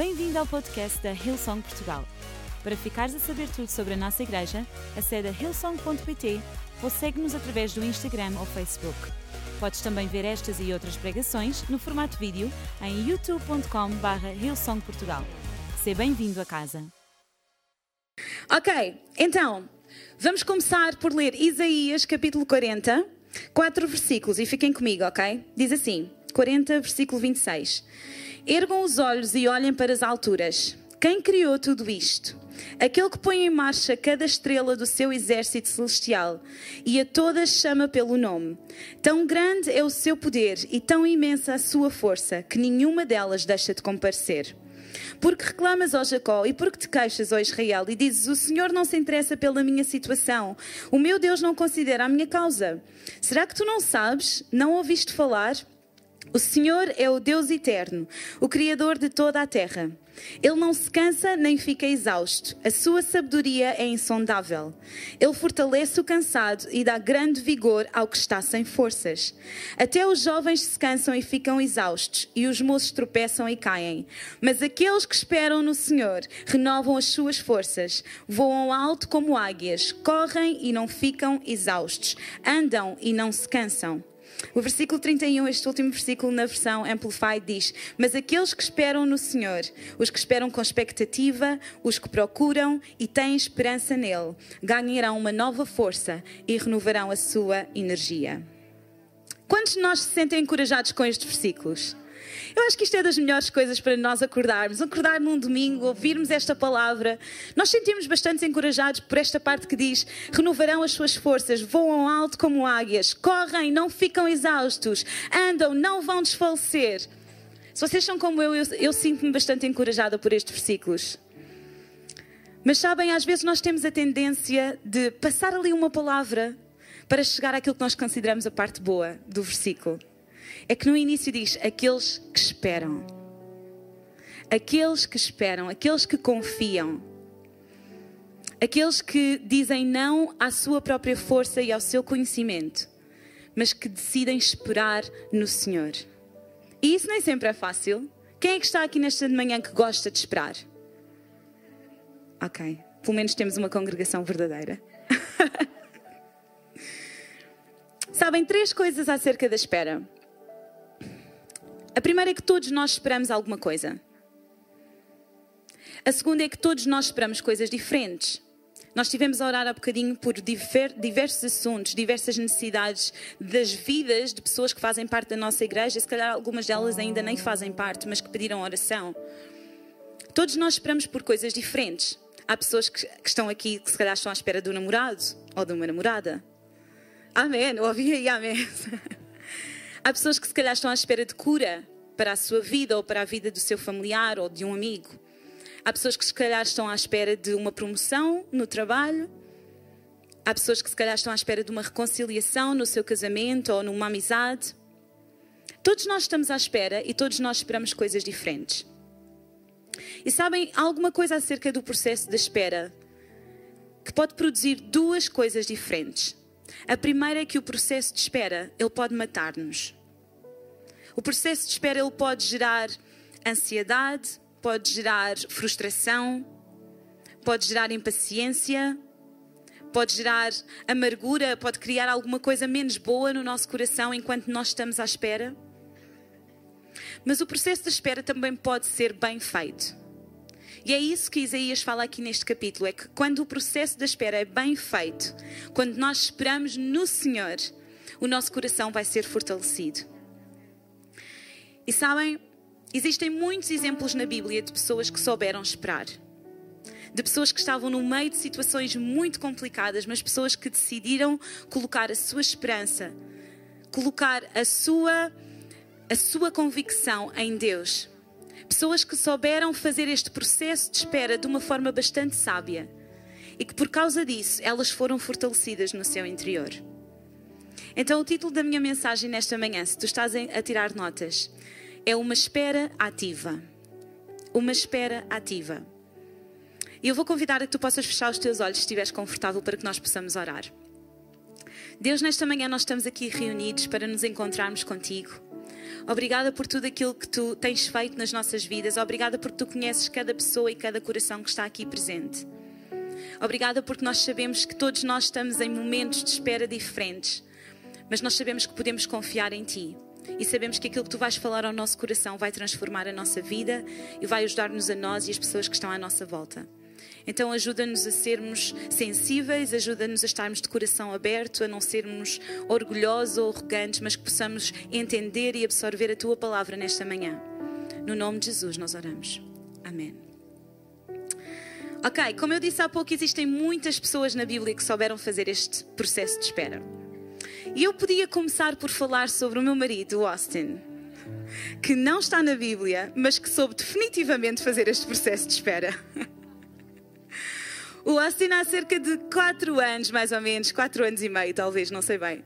Bem-vindo ao podcast da Hillsong Portugal. Para ficares a saber tudo sobre a nossa igreja, acede a hillsong.pt ou segue-nos através do Instagram ou Facebook. Podes também ver estas e outras pregações no formato vídeo em youtube.com.br hillsongportugal. Seja bem-vindo a casa. Ok, então, vamos começar por ler Isaías capítulo 40, quatro versículos, e fiquem comigo, ok? Diz assim, 40, versículo 26. Ergam os olhos e olhem para as alturas. Quem criou tudo isto? Aquele que põe em marcha cada estrela do seu exército celestial e a todas chama pelo nome. Tão grande é o seu poder e tão imensa a sua força que nenhuma delas deixa de comparecer. Porque reclamas, ó Jacó, e porque te queixas, ó Israel, e dizes: O Senhor não se interessa pela minha situação, o meu Deus não considera a minha causa. Será que tu não sabes? Não ouviste falar? O Senhor é o Deus eterno, o Criador de toda a terra. Ele não se cansa nem fica exausto. A sua sabedoria é insondável. Ele fortalece o cansado e dá grande vigor ao que está sem forças. Até os jovens se cansam e ficam exaustos, e os moços tropeçam e caem. Mas aqueles que esperam no Senhor renovam as suas forças, voam alto como águias, correm e não ficam exaustos, andam e não se cansam. O versículo 31, este último versículo na versão Amplified diz: Mas aqueles que esperam no Senhor, os que esperam com expectativa, os que procuram e têm esperança nele, ganharão uma nova força e renovarão a sua energia. Quantos de nós se sentem encorajados com estes versículos? Eu acho que isto é das melhores coisas para nós acordarmos. Acordar num domingo, ouvirmos esta palavra. Nós sentimos bastante encorajados por esta parte que diz: renovarão as suas forças, voam alto como águias, correm, não ficam exaustos, andam, não vão desfalecer. Se vocês são como eu, eu, eu sinto-me bastante encorajada por estes versículos. Mas sabem, às vezes nós temos a tendência de passar ali uma palavra para chegar àquilo que nós consideramos a parte boa do versículo é que no início diz: aqueles que esperam. Aqueles que esperam, aqueles que confiam. Aqueles que dizem não à sua própria força e ao seu conhecimento, mas que decidem esperar no Senhor. E isso nem sempre é fácil. Quem é que está aqui nesta manhã que gosta de esperar? Ok, pelo menos temos uma congregação verdadeira. Sabem três coisas acerca da espera. A primeira é que todos nós esperamos alguma coisa. A segunda é que todos nós esperamos coisas diferentes. Nós estivemos a orar há bocadinho por diversos assuntos, diversas necessidades das vidas de pessoas que fazem parte da nossa igreja, se calhar algumas delas ainda nem fazem parte, mas que pediram oração. Todos nós esperamos por coisas diferentes. Há pessoas que, que estão aqui que se calhar estão à espera do namorado ou de uma namorada. Amém. Ouvi aí, amém. Há pessoas que se calhar estão à espera de cura para a sua vida ou para a vida do seu familiar ou de um amigo. Há pessoas que se calhar estão à espera de uma promoção no trabalho. Há pessoas que se calhar estão à espera de uma reconciliação no seu casamento ou numa amizade. Todos nós estamos à espera e todos nós esperamos coisas diferentes. E sabem alguma coisa acerca do processo da espera que pode produzir duas coisas diferentes. A primeira é que o processo de espera, ele pode matar-nos. O processo de espera, ele pode gerar ansiedade, pode gerar frustração, pode gerar impaciência, pode gerar amargura, pode criar alguma coisa menos boa no nosso coração enquanto nós estamos à espera. Mas o processo de espera também pode ser bem feito. E é isso que Isaías fala aqui neste capítulo: é que quando o processo da espera é bem feito, quando nós esperamos no Senhor, o nosso coração vai ser fortalecido. E sabem, existem muitos exemplos na Bíblia de pessoas que souberam esperar. De pessoas que estavam no meio de situações muito complicadas, mas pessoas que decidiram colocar a sua esperança, colocar a sua, a sua convicção em Deus Pessoas que souberam fazer este processo de espera de uma forma bastante sábia e que por causa disso elas foram fortalecidas no seu interior. Então, o título da minha mensagem nesta manhã, se tu estás a tirar notas, é Uma Espera Ativa. Uma espera ativa. E eu vou convidar a que tu possas fechar os teus olhos se estiveres confortável para que nós possamos orar. Deus, nesta manhã nós estamos aqui reunidos para nos encontrarmos contigo Obrigada por tudo aquilo que tu tens feito nas nossas vidas. Obrigada porque tu conheces cada pessoa e cada coração que está aqui presente. Obrigada porque nós sabemos que todos nós estamos em momentos de espera diferentes, mas nós sabemos que podemos confiar em Ti. E sabemos que aquilo que tu vais falar ao nosso coração vai transformar a nossa vida e vai ajudar-nos a nós e as pessoas que estão à nossa volta. Então ajuda-nos a sermos sensíveis, ajuda-nos a estarmos de coração aberto, a não sermos orgulhosos ou arrogantes, mas que possamos entender e absorver a tua palavra nesta manhã. No nome de Jesus nós oramos. Amém. Ok, como eu disse há pouco, existem muitas pessoas na Bíblia que souberam fazer este processo de espera. E eu podia começar por falar sobre o meu marido, Austin, que não está na Bíblia, mas que soube definitivamente fazer este processo de espera. O Austin há cerca de 4 anos, mais ou menos, 4 anos e meio, talvez, não sei bem.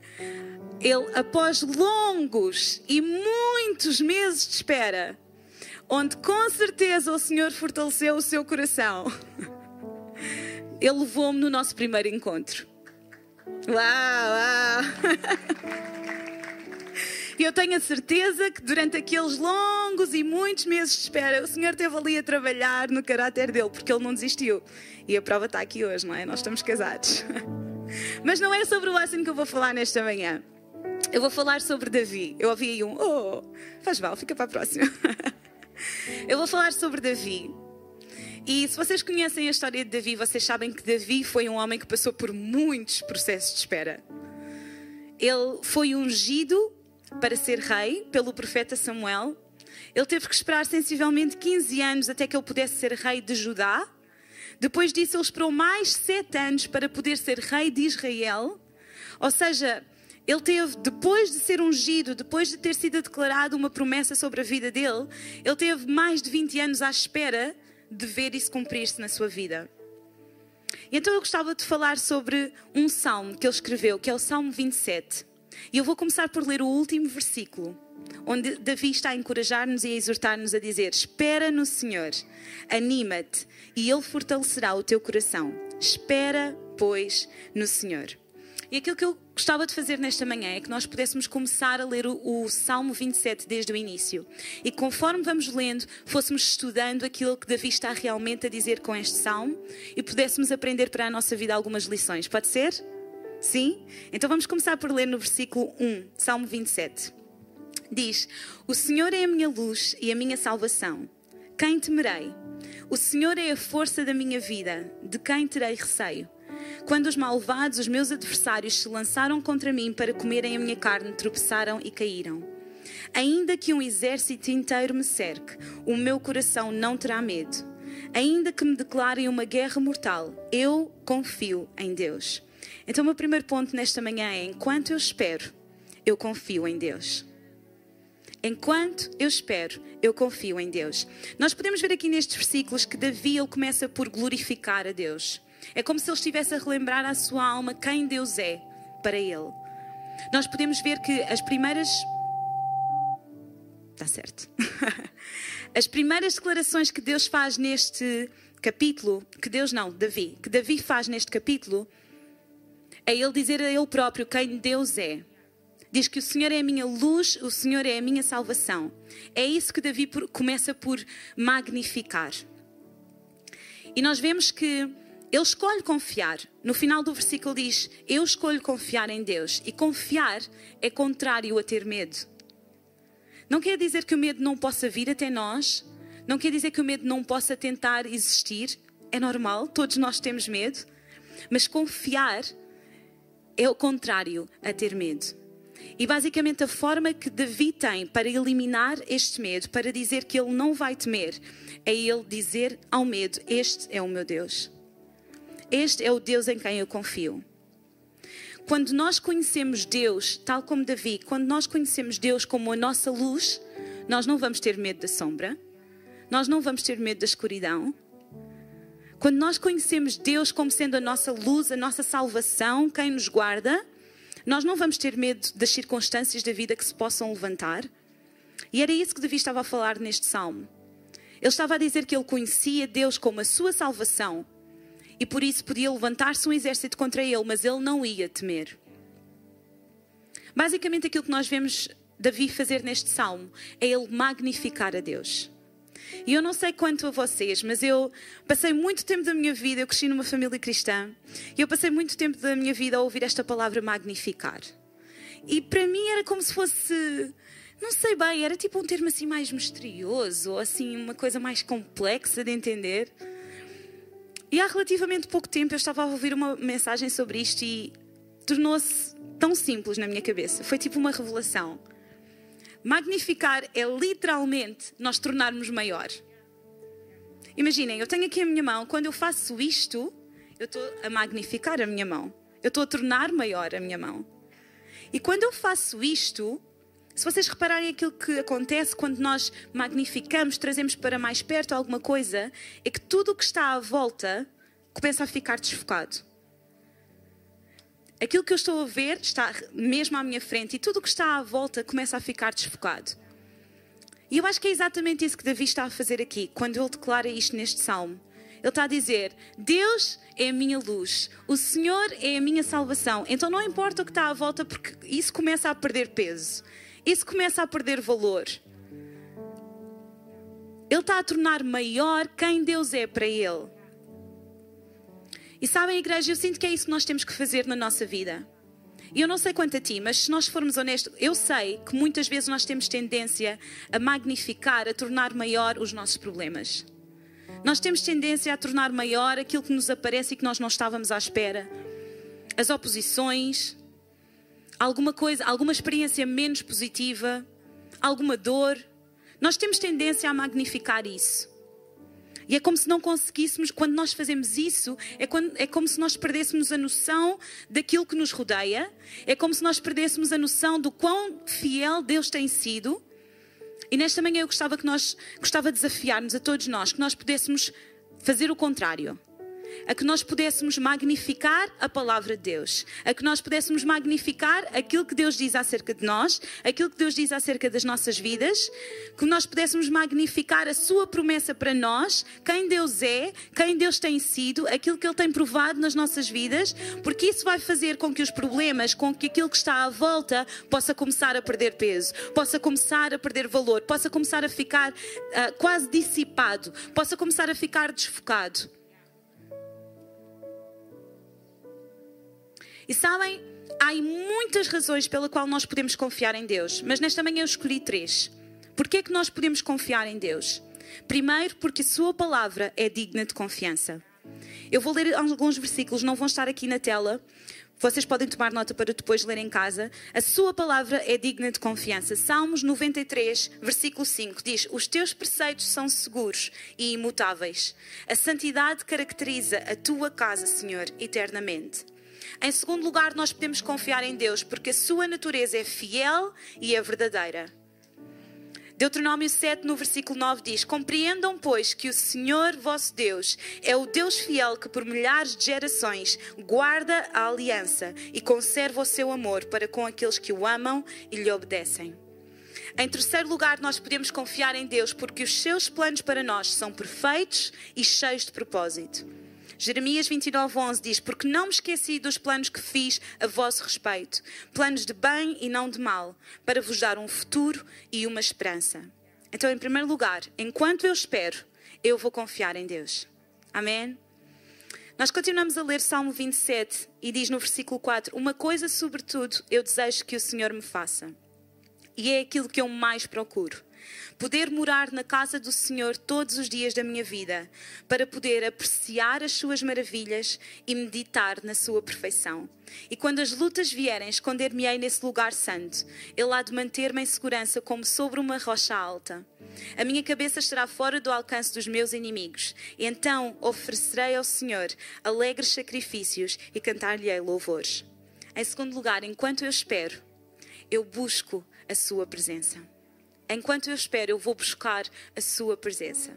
Ele, após longos e muitos meses de espera, onde com certeza o Senhor fortaleceu o seu coração, ele levou-me no nosso primeiro encontro. Uau! Eu tenho a certeza que durante aqueles longos e muitos meses de espera, o Senhor esteve ali a trabalhar no caráter dele, porque ele não desistiu. E a prova está aqui hoje, não é? Nós estamos casados. Mas não é sobre o Austin que eu vou falar nesta manhã. Eu vou falar sobre Davi. Eu ouvi aí um, oh, faz mal, fica para a próxima. Eu vou falar sobre Davi. E se vocês conhecem a história de Davi, vocês sabem que Davi foi um homem que passou por muitos processos de espera. Ele foi ungido para ser rei pelo profeta Samuel. Ele teve que esperar sensivelmente 15 anos até que ele pudesse ser rei de Judá. Depois disso, ele esperou mais sete anos para poder ser rei de Israel. Ou seja, ele teve, depois de ser ungido, depois de ter sido declarado uma promessa sobre a vida dele, ele teve mais de 20 anos à espera de ver isso cumprir-se na sua vida. Então eu gostava de falar sobre um salmo que ele escreveu, que é o Salmo 27. E eu vou começar por ler o último versículo, onde Davi está a encorajar-nos e a exortar-nos a dizer: Espera no Senhor, anima-te, e Ele fortalecerá o teu coração. Espera, pois, no Senhor. E aquilo que eu gostava de fazer nesta manhã é que nós pudéssemos começar a ler o, o, Salmo 27 desde o início. E conforme vamos lendo, fôssemos estudando aquilo que Davi está realmente a dizer com este salmo e pudéssemos aprender para a nossa vida algumas lições. Pode ser? Sim? Então vamos começar por ler no versículo 1, Salmo 27. Diz: O Senhor é a minha luz e a minha salvação. Quem temerei? O Senhor é a força da minha vida. De quem terei receio? Quando os malvados, os meus adversários, se lançaram contra mim para comerem a minha carne, tropeçaram e caíram. Ainda que um exército inteiro me cerque, o meu coração não terá medo. Ainda que me declarem uma guerra mortal, eu confio em Deus. Então, o meu primeiro ponto nesta manhã é: enquanto eu espero, eu confio em Deus. Enquanto eu espero, eu confio em Deus. Nós podemos ver aqui nestes versículos que Davi ele começa por glorificar a Deus. É como se ele estivesse a relembrar à sua alma quem Deus é para ele. Nós podemos ver que as primeiras. Está certo. As primeiras declarações que Deus faz neste capítulo, que Deus não, Davi, que Davi faz neste capítulo, é ele dizer a ele próprio quem Deus é. Diz que o Senhor é a minha luz, o Senhor é a minha salvação. É isso que Davi começa por magnificar. E nós vemos que ele escolhe confiar. No final do versículo diz: Eu escolho confiar em Deus. E confiar é contrário a ter medo. Não quer dizer que o medo não possa vir até nós. Não quer dizer que o medo não possa tentar existir. É normal, todos nós temos medo. Mas confiar é o contrário a ter medo. E basicamente a forma que Davi tem para eliminar este medo, para dizer que ele não vai temer, é ele dizer ao medo: Este é o meu Deus. Este é o Deus em quem eu confio. Quando nós conhecemos Deus, tal como Davi, quando nós conhecemos Deus como a nossa luz, nós não vamos ter medo da sombra, nós não vamos ter medo da escuridão, quando nós conhecemos Deus como sendo a nossa luz, a nossa salvação, quem nos guarda, nós não vamos ter medo das circunstâncias da vida que se possam levantar. E era isso que Davi estava a falar neste salmo. Ele estava a dizer que ele conhecia Deus como a sua salvação e por isso podia levantar-se um exército contra ele, mas ele não ia temer. Basicamente, aquilo que nós vemos Davi fazer neste salmo é ele magnificar a Deus. E eu não sei quanto a vocês, mas eu passei muito tempo da minha vida, eu cresci numa família cristã, e eu passei muito tempo da minha vida a ouvir esta palavra magnificar. E para mim era como se fosse, não sei bem, era tipo um termo assim mais misterioso, ou assim uma coisa mais complexa de entender. E há relativamente pouco tempo eu estava a ouvir uma mensagem sobre isto e tornou-se tão simples na minha cabeça. Foi tipo uma revelação. Magnificar é literalmente nós tornarmos maior. Imaginem, eu tenho aqui a minha mão, quando eu faço isto, eu estou a magnificar a minha mão. Eu estou a tornar maior a minha mão. E quando eu faço isto, se vocês repararem aquilo que acontece quando nós magnificamos, trazemos para mais perto alguma coisa, é que tudo o que está à volta começa a ficar desfocado aquilo que eu estou a ver está mesmo à minha frente e tudo o que está à volta começa a ficar desfocado. E eu acho que é exatamente isso que Davi está a fazer aqui, quando ele declara isto neste salmo. Ele está a dizer: Deus é a minha luz, o Senhor é a minha salvação. Então não importa o que está à volta, porque isso começa a perder peso, isso começa a perder valor. Ele está a tornar maior quem Deus é para ele. E sabem, igreja, eu sinto que é isso que nós temos que fazer na nossa vida. E eu não sei quanto a ti, mas se nós formos honestos, eu sei que muitas vezes nós temos tendência a magnificar, a tornar maior os nossos problemas. Nós temos tendência a tornar maior aquilo que nos aparece e que nós não estávamos à espera. As oposições, alguma coisa, alguma experiência menos positiva, alguma dor. Nós temos tendência a magnificar isso. E é como se não conseguíssemos, quando nós fazemos isso, é, quando, é como se nós perdêssemos a noção daquilo que nos rodeia, é como se nós perdêssemos a noção do quão fiel Deus tem sido. E nesta manhã eu gostava que nós, gostava de desafiar-nos a todos nós, que nós pudéssemos fazer o contrário a que nós pudéssemos magnificar a palavra de Deus, a que nós pudéssemos magnificar aquilo que Deus diz acerca de nós, aquilo que Deus diz acerca das nossas vidas, que nós pudéssemos magnificar a sua promessa para nós, quem Deus é, quem Deus tem sido, aquilo que Ele tem provado nas nossas vidas, porque isso vai fazer com que os problemas, com que aquilo que está à volta possa começar a perder peso, possa começar a perder valor, possa começar a ficar uh, quase dissipado, possa começar a ficar desfocado. E sabem, há muitas razões pela qual nós podemos confiar em Deus, mas nesta manhã eu escolhi três. Porquê é que nós podemos confiar em Deus? Primeiro, porque a sua palavra é digna de confiança. Eu vou ler alguns versículos, não vão estar aqui na tela. Vocês podem tomar nota para depois ler em casa. A sua palavra é digna de confiança. Salmos 93, versículo 5 diz: Os teus preceitos são seguros e imutáveis. A santidade caracteriza a tua casa, Senhor, eternamente. Em segundo lugar, nós podemos confiar em Deus porque a sua natureza é fiel e é verdadeira. Deuteronômio 7, no versículo 9 diz: Compreendam, pois, que o Senhor vosso Deus é o Deus fiel que por milhares de gerações guarda a aliança e conserva o seu amor para com aqueles que o amam e lhe obedecem. Em terceiro lugar, nós podemos confiar em Deus porque os seus planos para nós são perfeitos e cheios de propósito. Jeremias 29, 11 diz: Porque não me esqueci dos planos que fiz a vosso respeito, planos de bem e não de mal, para vos dar um futuro e uma esperança. Então, em primeiro lugar, enquanto eu espero, eu vou confiar em Deus. Amém? Nós continuamos a ler Salmo 27 e diz no versículo 4: Uma coisa, sobretudo, eu desejo que o Senhor me faça, e é aquilo que eu mais procuro poder morar na casa do Senhor todos os dias da minha vida, para poder apreciar as suas maravilhas e meditar na sua perfeição. E quando as lutas vierem, esconder-me-ei nesse lugar santo. Ele há de manter-me em segurança como sobre uma rocha alta. A minha cabeça estará fora do alcance dos meus inimigos. Então oferecerei ao Senhor alegres sacrifícios e cantar-lhe-ei louvores. Em segundo lugar, enquanto eu espero, eu busco a sua presença. Enquanto eu espero, eu vou buscar a sua presença.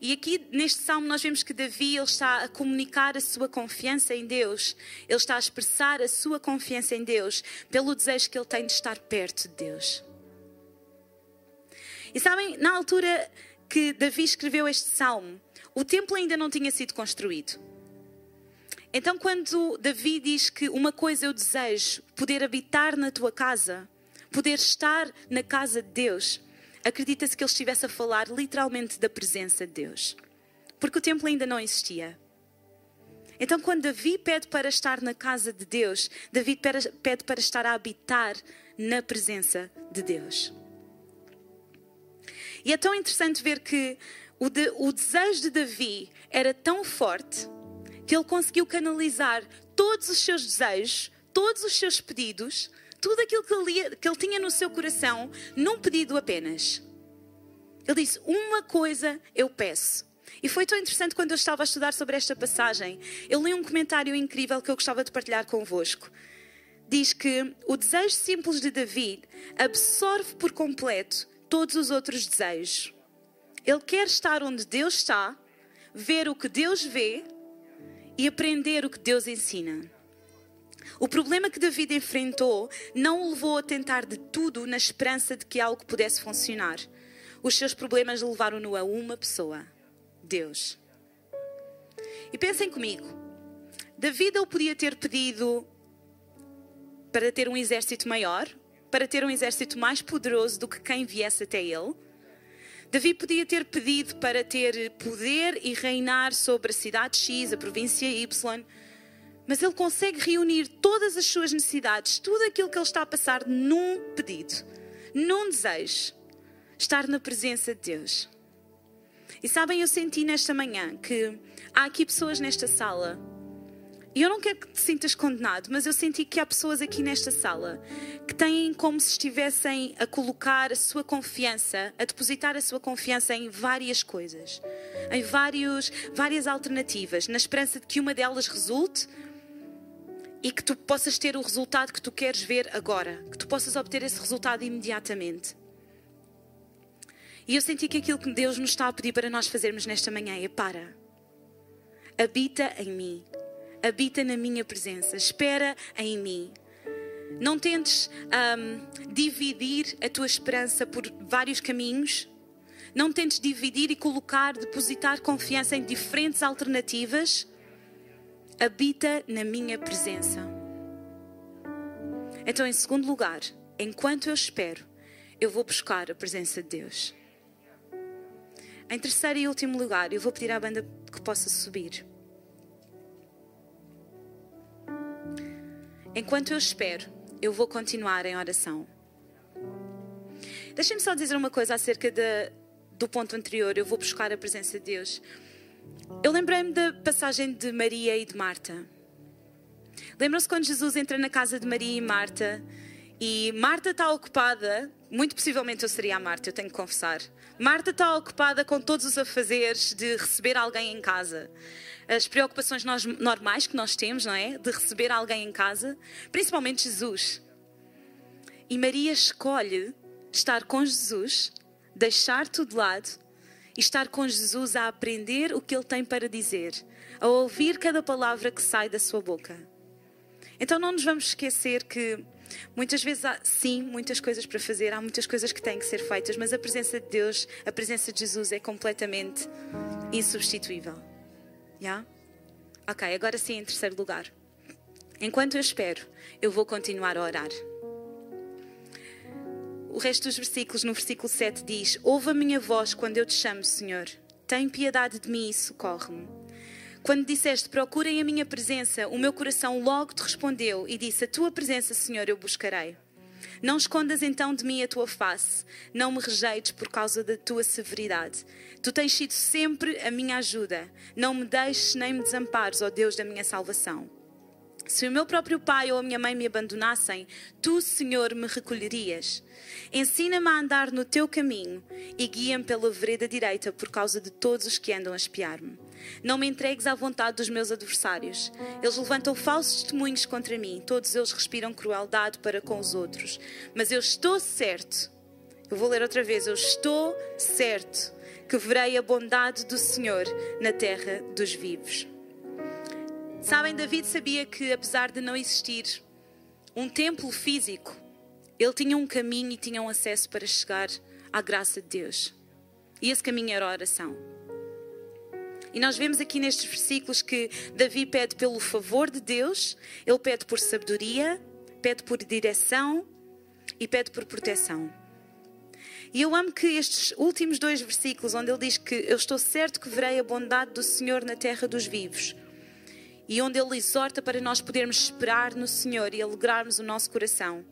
E aqui neste salmo nós vemos que Davi ele está a comunicar a sua confiança em Deus, ele está a expressar a sua confiança em Deus pelo desejo que ele tem de estar perto de Deus. E sabem, na altura que Davi escreveu este salmo, o templo ainda não tinha sido construído. Então, quando Davi diz que uma coisa eu desejo, poder habitar na tua casa, poder estar na casa de Deus, acredita-se que ele estivesse a falar literalmente da presença de Deus. Porque o templo ainda não existia. Então, quando Davi pede para estar na casa de Deus, Davi pede para estar a habitar na presença de Deus. E é tão interessante ver que o, de, o desejo de Davi era tão forte que ele conseguiu canalizar todos os seus desejos, todos os seus pedidos, tudo aquilo que ele, que ele tinha no seu coração, num pedido apenas. Ele disse: Uma coisa eu peço. E foi tão interessante quando eu estava a estudar sobre esta passagem. Eu li um comentário incrível que eu gostava de partilhar convosco. Diz que o desejo simples de David absorve por completo todos os outros desejos. Ele quer estar onde Deus está, ver o que Deus vê e aprender o que Deus ensina. O problema que David enfrentou não o levou a tentar de tudo na esperança de que algo pudesse funcionar. Os seus problemas levaram-no a uma pessoa: Deus. E pensem comigo: David ele podia ter pedido para ter um exército maior, para ter um exército mais poderoso do que quem viesse até ele. Davi podia ter pedido para ter poder e reinar sobre a cidade X, a província Y, mas ele consegue reunir todas as suas necessidades, tudo aquilo que ele está a passar num pedido, num desejo, estar na presença de Deus. E sabem, eu senti nesta manhã que há aqui pessoas nesta sala e eu não quero que te sintas condenado, mas eu senti que há pessoas aqui nesta sala que têm como se estivessem a colocar a sua confiança, a depositar a sua confiança em várias coisas, em vários, várias alternativas, na esperança de que uma delas resulte e que tu possas ter o resultado que tu queres ver agora, que tu possas obter esse resultado imediatamente. E eu senti que aquilo que Deus nos está a pedir para nós fazermos nesta manhã é para. Habita em mim habita na minha presença, espera em mim. Não tentes um, dividir a tua esperança por vários caminhos. Não tentes dividir e colocar, depositar confiança em diferentes alternativas. Habita na minha presença. Então, em segundo lugar, enquanto eu espero, eu vou buscar a presença de Deus. Em terceiro e último lugar, eu vou pedir à banda que possa subir. Enquanto eu espero, eu vou continuar em oração. Deixem-me só dizer uma coisa acerca de, do ponto anterior. Eu vou buscar a presença de Deus. Eu lembrei-me da passagem de Maria e de Marta. Lembram-se quando Jesus entra na casa de Maria e Marta e Marta está ocupada, muito possivelmente eu seria a Marta, eu tenho que confessar. Marta está ocupada com todos os afazeres de receber alguém em casa as preocupações nós, normais que nós temos, não é? De receber alguém em casa, principalmente Jesus. E Maria escolhe estar com Jesus, deixar tudo de lado estar com Jesus a aprender o que ele tem para dizer, a ouvir cada palavra que sai da sua boca. Então não nos vamos esquecer que muitas vezes há, sim, muitas coisas para fazer, há muitas coisas que têm que ser feitas, mas a presença de Deus, a presença de Jesus é completamente insubstituível. Yeah? Ok, agora sim, em terceiro lugar. Enquanto eu espero, eu vou continuar a orar. O resto dos versículos, no versículo 7, diz: Ouve a minha voz quando eu te chamo, Senhor. Tem piedade de mim e socorre-me. Quando disseste, procurem a minha presença, o meu coração logo te respondeu e disse: A tua presença, Senhor, eu buscarei. Não escondas então de mim a tua face, não me rejeites por causa da tua severidade. Tu tens sido sempre a minha ajuda. Não me deixes nem me desampares, ó Deus da minha salvação. Se o meu próprio pai ou a minha mãe me abandonassem, tu, Senhor, me recolherias. Ensina-me a andar no teu caminho e guia-me pela vereda direita por causa de todos os que andam a espiar-me. Não me entregues à vontade dos meus adversários. Eles levantam falsos testemunhos contra mim, todos eles respiram crueldade para com os outros. Mas eu estou certo, eu vou ler outra vez, eu estou certo que verei a bondade do Senhor na terra dos vivos. Sabem, David sabia que, apesar de não existir um templo físico, ele tinha um caminho e tinha um acesso para chegar à graça de Deus. E esse caminho era a oração. E nós vemos aqui nestes versículos que Davi pede pelo favor de Deus, ele pede por sabedoria, pede por direção e pede por proteção. E eu amo que estes últimos dois versículos, onde ele diz que eu estou certo que verei a bondade do Senhor na terra dos vivos, e onde ele exorta para nós podermos esperar no Senhor e alegrarmos o nosso coração.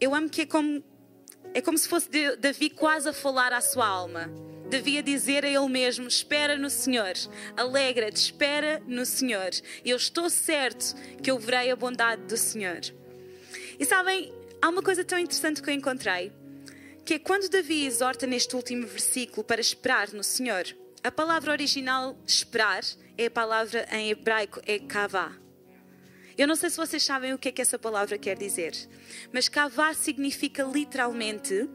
Eu amo que é como, é como se fosse Davi quase a falar à sua alma. Davi a dizer a ele mesmo: Espera no Senhor, alegra-te, espera no Senhor. Eu estou certo que eu verei a bondade do Senhor. E sabem, há uma coisa tão interessante que eu encontrei que é quando Davi exorta neste último versículo para esperar no Senhor, a palavra original esperar é a palavra em hebraico, é kavá. Eu não sei se vocês sabem o que é que essa palavra quer dizer, mas kavá significa literalmente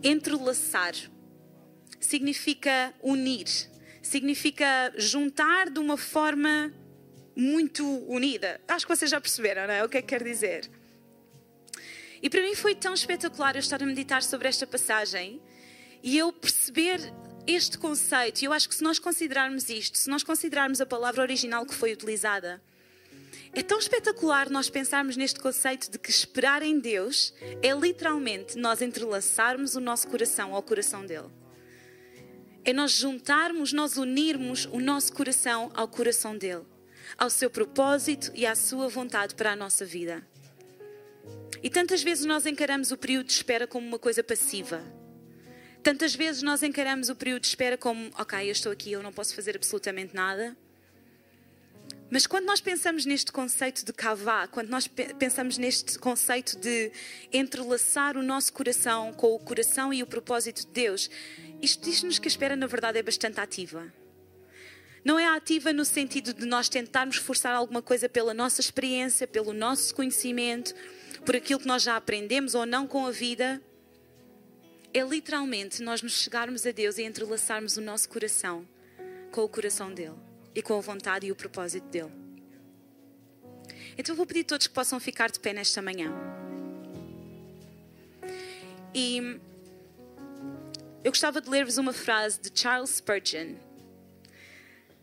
entrelaçar, significa unir, significa juntar de uma forma muito unida. Acho que vocês já perceberam, não é? O que é que quer dizer? E para mim foi tão espetacular eu estar a meditar sobre esta passagem e eu perceber este conceito. E eu acho que se nós considerarmos isto, se nós considerarmos a palavra original que foi utilizada, é tão espetacular nós pensarmos neste conceito de que esperar em Deus é literalmente nós entrelaçarmos o nosso coração ao coração dele. É nós juntarmos, nós unirmos o nosso coração ao coração dele, ao seu propósito e à sua vontade para a nossa vida. E tantas vezes nós encaramos o período de espera como uma coisa passiva. Tantas vezes nós encaramos o período de espera como, ok, eu estou aqui, eu não posso fazer absolutamente nada. Mas quando nós pensamos neste conceito de kavá, quando nós pensamos neste conceito de entrelaçar o nosso coração com o coração e o propósito de Deus, isto diz-nos que a espera, na verdade, é bastante ativa. Não é ativa no sentido de nós tentarmos forçar alguma coisa pela nossa experiência, pelo nosso conhecimento, por aquilo que nós já aprendemos ou não com a vida, é literalmente nós nos chegarmos a Deus e entrelaçarmos o nosso coração com o coração dele e com a vontade e o propósito dele. Então eu vou pedir a todos que possam ficar de pé nesta manhã. E eu gostava de ler-vos uma frase de Charles Spurgeon,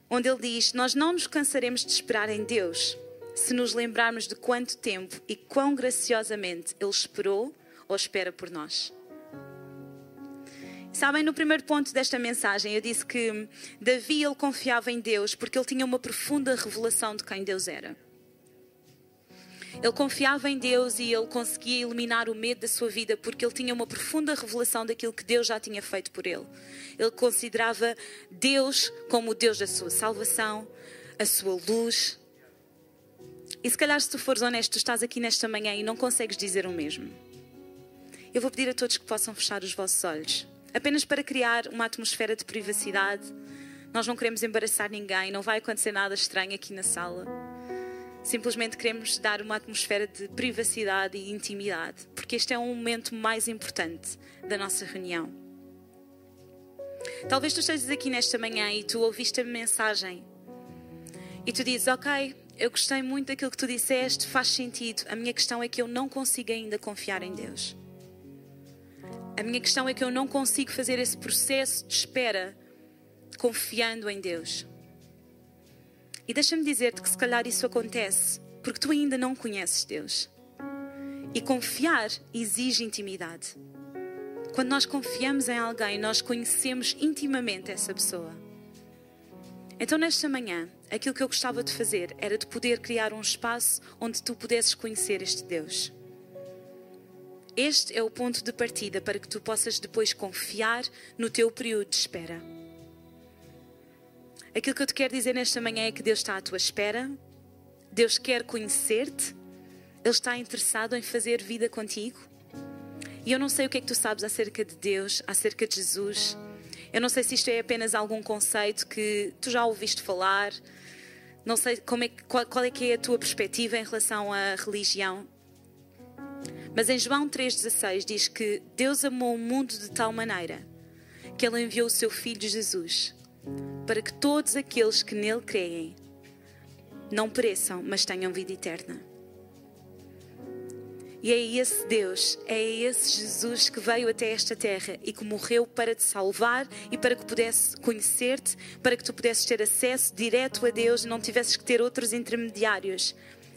onde ele diz: Nós não nos cansaremos de esperar em Deus se nos lembrarmos de quanto tempo e quão graciosamente Ele esperou ou espera por nós. Sabem, no primeiro ponto desta mensagem, eu disse que Davi ele confiava em Deus porque ele tinha uma profunda revelação de quem Deus era. Ele confiava em Deus e ele conseguia eliminar o medo da sua vida porque ele tinha uma profunda revelação daquilo que Deus já tinha feito por ele. Ele considerava Deus como o Deus da sua salvação, a sua luz, e se calhar, se tu fores honesto, tu estás aqui nesta manhã e não consegues dizer o mesmo. Eu vou pedir a todos que possam fechar os vossos olhos, apenas para criar uma atmosfera de privacidade. Nós não queremos embaraçar ninguém, não vai acontecer nada estranho aqui na sala. Simplesmente queremos dar uma atmosfera de privacidade e intimidade, porque este é um momento mais importante da nossa reunião. Talvez tu estejas aqui nesta manhã e tu ouviste a mensagem e tu dizes: Ok, eu gostei muito daquilo que tu disseste, faz sentido. A minha questão é que eu não consigo ainda confiar em Deus. A minha questão é que eu não consigo fazer esse processo de espera confiando em Deus. E deixa-me dizer-te que se calhar isso acontece porque tu ainda não conheces Deus. E confiar exige intimidade. Quando nós confiamos em alguém, nós conhecemos intimamente essa pessoa. Então, nesta manhã, aquilo que eu gostava de fazer era de poder criar um espaço onde tu pudesses conhecer este Deus. Este é o ponto de partida para que tu possas depois confiar no teu período de espera. Aquilo que eu te quero dizer nesta manhã é que Deus está à tua espera, Deus quer conhecer-te, Ele está interessado em fazer vida contigo. E eu não sei o que é que tu sabes acerca de Deus, acerca de Jesus. Eu não sei se isto é apenas algum conceito que tu já ouviste falar. Não sei como é, qual, qual é que é a tua perspectiva em relação à religião. Mas em João 3,16 diz que Deus amou o mundo de tal maneira que Ele enviou o seu Filho Jesus para que todos aqueles que nele creem não pereçam, mas tenham vida eterna. E é esse Deus, é esse Jesus que veio até esta terra e que morreu para te salvar e para que pudesse conhecer-te, para que tu pudesses ter acesso direto a Deus e não tivesses que ter outros intermediários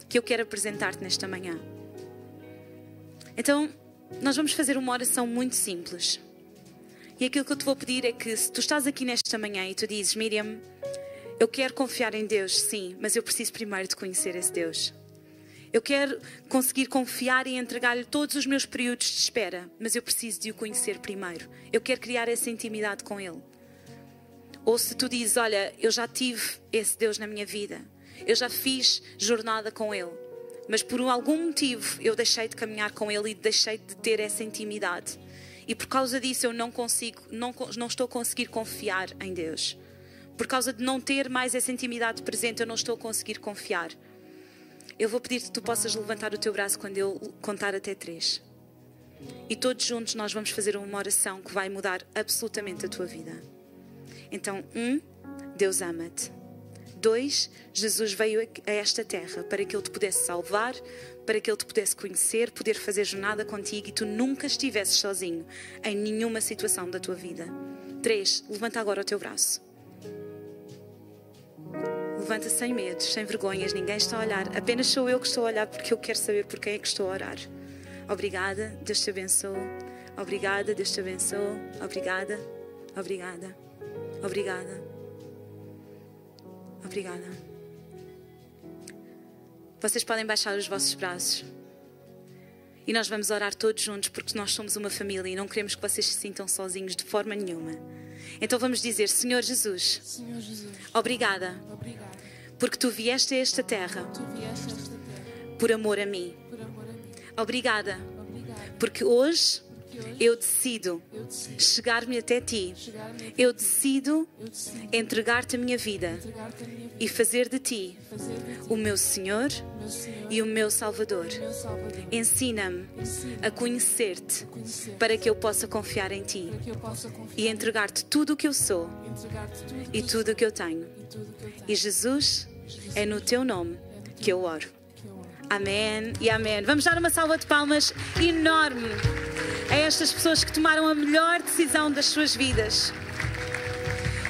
que eu quero apresentar-te nesta manhã. Então, nós vamos fazer uma oração muito simples. E aquilo que eu te vou pedir é que, se tu estás aqui nesta manhã e tu dizes, Miriam, eu quero confiar em Deus, sim, mas eu preciso primeiro de conhecer esse Deus. Eu quero conseguir confiar e entregar-lhe todos os meus períodos de espera, mas eu preciso de o conhecer primeiro. Eu quero criar essa intimidade com Ele. Ou se tu dizes, olha, eu já tive esse Deus na minha vida, eu já fiz jornada com Ele, mas por algum motivo eu deixei de caminhar com Ele e deixei de ter essa intimidade. E por causa disso eu não consigo, não, não estou a conseguir confiar em Deus. Por causa de não ter mais essa intimidade presente, eu não estou a conseguir confiar. Eu vou pedir que tu possas levantar o teu braço quando eu contar até três. E todos juntos nós vamos fazer uma oração que vai mudar absolutamente a tua vida. Então, um, Deus ama-te. Dois, Jesus veio a esta terra para que Ele te pudesse salvar, para que Ele te pudesse conhecer, poder fazer jornada contigo e tu nunca estivesses sozinho em nenhuma situação da tua vida. Três, levanta agora o teu braço. Levanta sem medos, sem vergonhas, ninguém está a olhar. Apenas sou eu que estou a olhar porque eu quero saber por quem é que estou a orar. Obrigada, Deus te abençoe. Obrigada, Deus te abençoe. Obrigada, obrigada, obrigada, obrigada. Vocês podem baixar os vossos braços. E nós vamos orar todos juntos porque nós somos uma família e não queremos que vocês se sintam sozinhos de forma nenhuma. Então vamos dizer: Senhor Jesus, Senhor Jesus, obrigada obrigado. porque tu vieste a esta terra vieste a esta terra por amor a mim. por amor a mim. Obrigada hoje Porque hoje eu decido chegar-me até ti. Eu decido entregar-te a minha vida e fazer de ti o meu Senhor e o meu Salvador. Ensina-me a conhecer-te para que eu possa confiar em ti e entregar-te tudo o que eu sou e tudo o que eu tenho. e Jesus, é no teu nome que eu oro. Amém e amém. Vamos dar uma salva de palmas enorme a estas pessoas que tomaram a melhor decisão das suas vidas.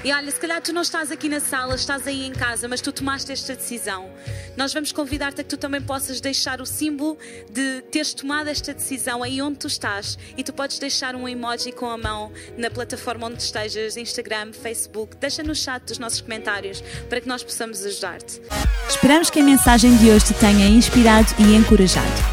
E olha, se calhar tu não estás aqui na sala, estás aí em casa, mas tu tomaste esta decisão. Nós vamos convidar-te a que tu também possas deixar o símbolo de teres tomado esta decisão aí onde tu estás. E tu podes deixar um emoji com a mão na plataforma onde estejas, Instagram, Facebook. Deixa no chat dos nossos comentários para que nós possamos ajudar-te. Esperamos que a mensagem de hoje te tenha inspirado e encorajado.